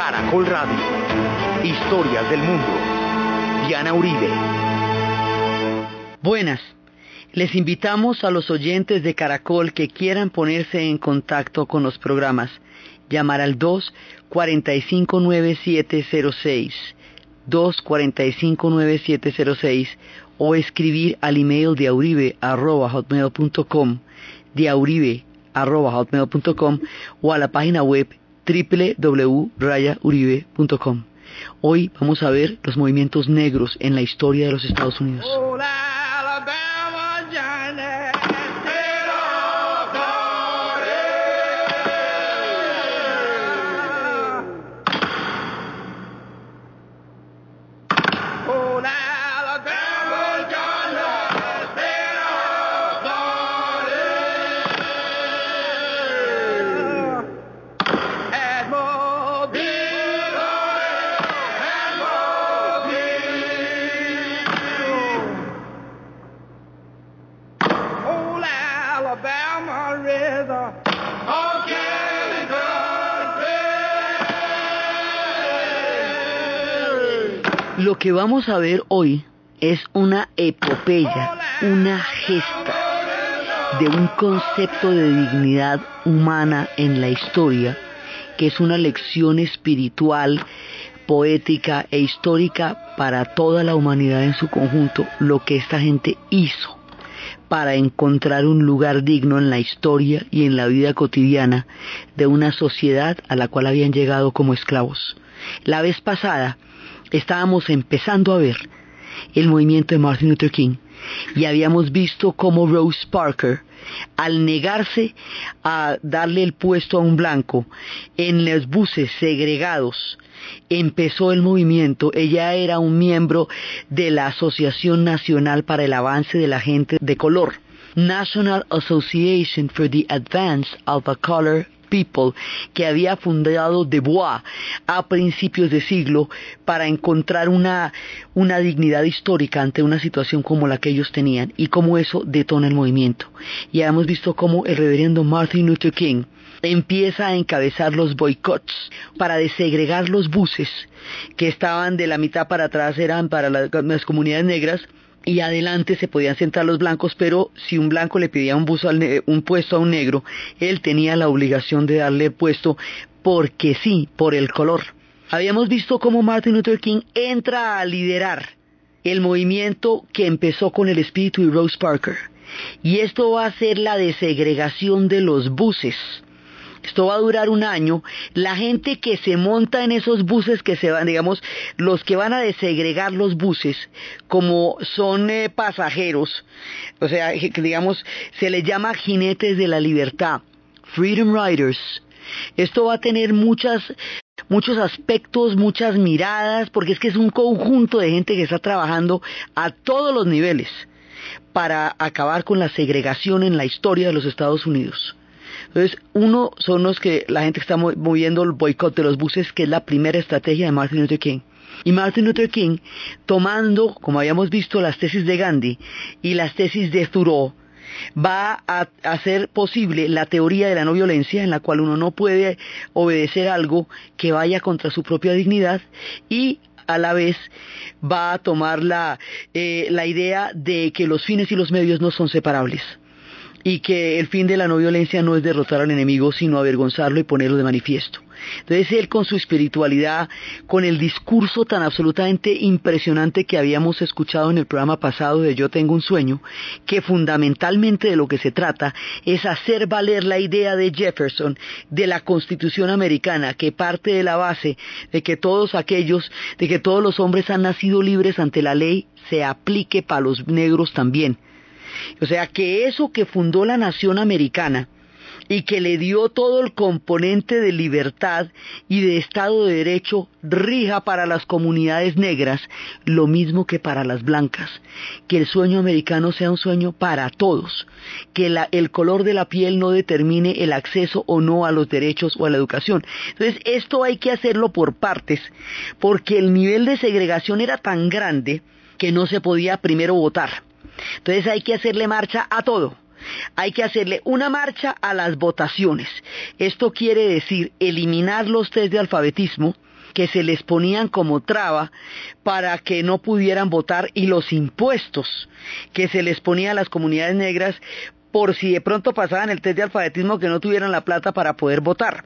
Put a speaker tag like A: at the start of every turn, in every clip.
A: Caracol Radio. Historias del mundo. Diana Uribe.
B: Buenas. Les invitamos a los oyentes de Caracol que quieran ponerse en contacto con los programas. Llamar al 2 45 9706 2 45 9706 o escribir al email de auribe.com diauribe.com o a la página web www.rayauribe.com. Hoy vamos a ver los movimientos negros en la historia de los Estados Unidos. Lo que vamos a ver hoy es una epopeya, una gesta de un concepto de dignidad humana en la historia, que es una lección espiritual, poética e histórica para toda la humanidad en su conjunto, lo que esta gente hizo para encontrar un lugar digno en la historia y en la vida cotidiana de una sociedad a la cual habían llegado como esclavos. La vez pasada estábamos empezando a ver el movimiento de Martin Luther King y habíamos visto cómo Rose Parker, al negarse a darle el puesto a un blanco en los buses segregados, empezó el movimiento. Ella era un miembro de la Asociación Nacional para el Avance de la Gente de Color. National Association for the Advance of a Color People que había fundado De Bois a principios de siglo para encontrar una, una dignidad histórica ante una situación como la que ellos tenían y cómo eso detona el movimiento. Y hemos visto cómo el reverendo Martin Luther King empieza a encabezar los boicots para desegregar los buses que estaban de la mitad para atrás eran para las comunidades negras y adelante se podían sentar los blancos, pero si un blanco le pedía un, un puesto a un negro, él tenía la obligación de darle puesto porque sí, por el color. Habíamos visto cómo Martin Luther King entra a liderar el movimiento que empezó con el espíritu de Rose Parker. Y esto va a ser la desegregación de los buses esto va a durar un año, la gente que se monta en esos buses que se van, digamos, los que van a desegregar los buses, como son eh, pasajeros, o sea, digamos, se les llama jinetes de la libertad, Freedom Riders. Esto va a tener muchas, muchos aspectos, muchas miradas, porque es que es un conjunto de gente que está trabajando a todos los niveles para acabar con la segregación en la historia de los Estados Unidos. Entonces, uno son los que la gente está moviendo el boicot de los buses, que es la primera estrategia de Martin Luther King. Y Martin Luther King, tomando, como habíamos visto, las tesis de Gandhi y las tesis de Thoreau, va a hacer posible la teoría de la no violencia, en la cual uno no puede obedecer algo que vaya contra su propia dignidad y a la vez va a tomar la, eh, la idea de que los fines y los medios no son separables y que el fin de la no violencia no es derrotar al enemigo, sino avergonzarlo y ponerlo de manifiesto. Entonces él con su espiritualidad, con el discurso tan absolutamente impresionante que habíamos escuchado en el programa pasado de Yo tengo un sueño, que fundamentalmente de lo que se trata es hacer valer la idea de Jefferson de la Constitución americana, que parte de la base de que todos aquellos, de que todos los hombres han nacido libres ante la ley, se aplique para los negros también o sea, que eso que fundó la nación americana y que le dio todo el componente de libertad y de Estado de Derecho rija para las comunidades negras, lo mismo que para las blancas. Que el sueño americano sea un sueño para todos. Que el color de la piel no determine el acceso o no a los derechos o a la educación. Entonces, esto hay que hacerlo por partes, porque el nivel de segregación era tan grande que no se podía primero votar entonces hay que hacerle marcha a todo. hay que hacerle una marcha a las votaciones. Esto quiere decir eliminar los test de alfabetismo que se les ponían como traba para que no pudieran votar y los impuestos que se les ponía a las comunidades negras por si de pronto pasaban el test de alfabetismo que no tuvieran la plata para poder votar.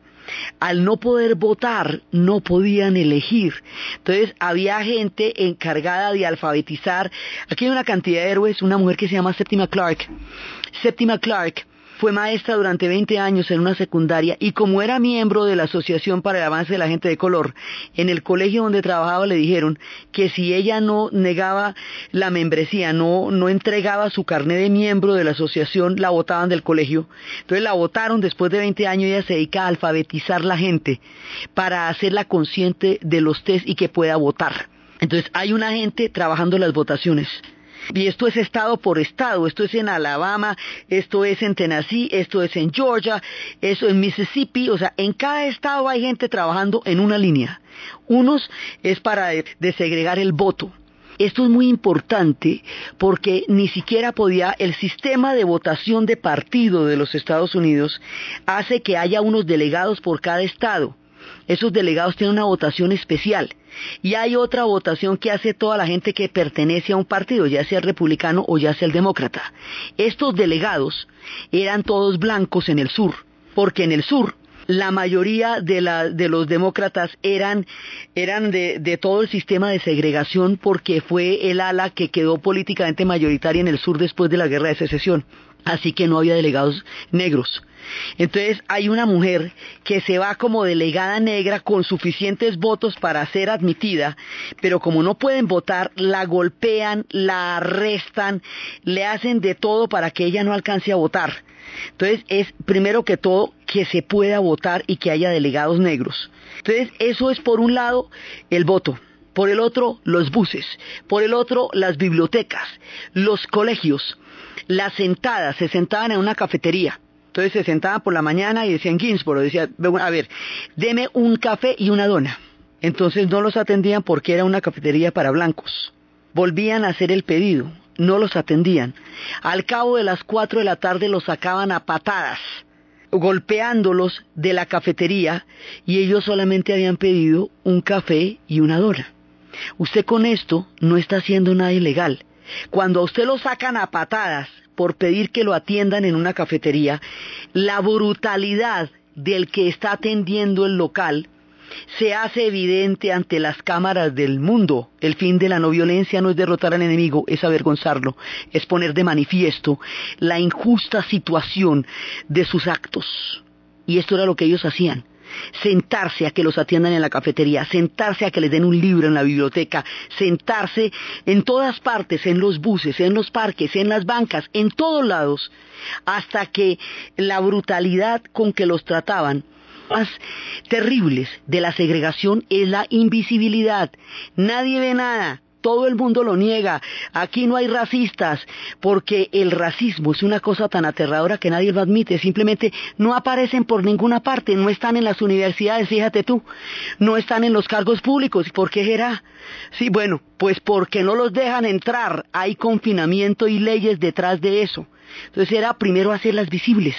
B: Al no poder votar, no podían elegir. Entonces había gente encargada de alfabetizar. Aquí hay una cantidad de héroes, una mujer que se llama Septima Clark. Septima Clark fue maestra durante 20 años en una secundaria y como era miembro de la Asociación para el Avance de la Gente de Color, en el colegio donde trabajaba le dijeron que si ella no negaba la membresía, no, no entregaba su carnet de miembro de la asociación, la votaban del colegio. Entonces la votaron después de 20 años ella se dedica a alfabetizar la gente para hacerla consciente de los test y que pueda votar. Entonces hay una gente trabajando las votaciones. Y esto es estado por estado, esto es en Alabama, esto es en Tennessee, esto es en Georgia, eso en Mississippi, o sea, en cada estado hay gente trabajando en una línea. Unos es para desegregar el voto. Esto es muy importante porque ni siquiera podía, el sistema de votación de partido de los Estados Unidos hace que haya unos delegados por cada estado. Esos delegados tienen una votación especial. Y hay otra votación que hace toda la gente que pertenece a un partido, ya sea el republicano o ya sea el demócrata. Estos delegados eran todos blancos en el sur, porque en el sur la mayoría de, los demócratas eran, de, de, todo el sistema de segregación porque fue el ala que quedó políticamente mayoritaria en el sur después de la guerra de secesión. Así que no había delegados negros. Entonces hay una mujer que se va como delegada negra con suficientes votos para ser admitida, pero como no pueden votar, la golpean, la arrestan, le hacen de todo para que ella no alcance a votar. Entonces es primero que todo que se pueda votar y que haya delegados negros. Entonces eso es por un lado el voto por el otro los buses, por el otro las bibliotecas, los colegios, las sentadas, se sentaban en una cafetería, entonces se sentaban por la mañana y decían Ginsboro, decía, a ver, deme un café y una dona. Entonces no los atendían porque era una cafetería para blancos. Volvían a hacer el pedido, no los atendían. Al cabo de las cuatro de la tarde los sacaban a patadas, golpeándolos de la cafetería y ellos solamente habían pedido un café y una dona. Usted con esto no está haciendo nada ilegal. Cuando a usted lo sacan a patadas por pedir que lo atiendan en una cafetería, la brutalidad del que está atendiendo el local se hace evidente ante las cámaras del mundo. El fin de la no violencia no es derrotar al enemigo, es avergonzarlo, es poner de manifiesto la injusta situación de sus actos. Y esto era lo que ellos hacían sentarse a que los atiendan en la cafetería, sentarse a que les den un libro en la biblioteca, sentarse en todas partes, en los buses, en los parques, en las bancas, en todos lados, hasta que la brutalidad con que los trataban más terribles de la segregación es la invisibilidad. Nadie ve nada, todo el mundo lo niega. Aquí no hay racistas, porque el racismo es una cosa tan aterradora que nadie lo admite. Simplemente no aparecen por ninguna parte, no están en las universidades, fíjate tú, no están en los cargos públicos. ¿Por qué será? Sí, bueno, pues porque no los dejan entrar. Hay confinamiento y leyes detrás de eso. Entonces era primero hacerlas visibles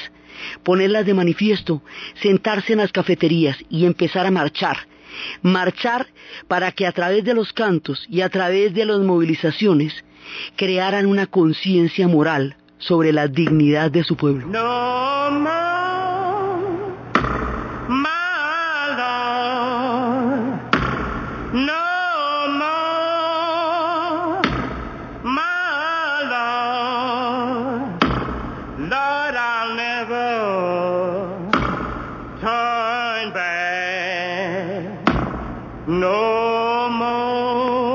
B: ponerlas de manifiesto, sentarse en las cafeterías y empezar a marchar marchar para que a través de los cantos y a través de las movilizaciones crearan una conciencia moral sobre la dignidad de su pueblo.
C: No more.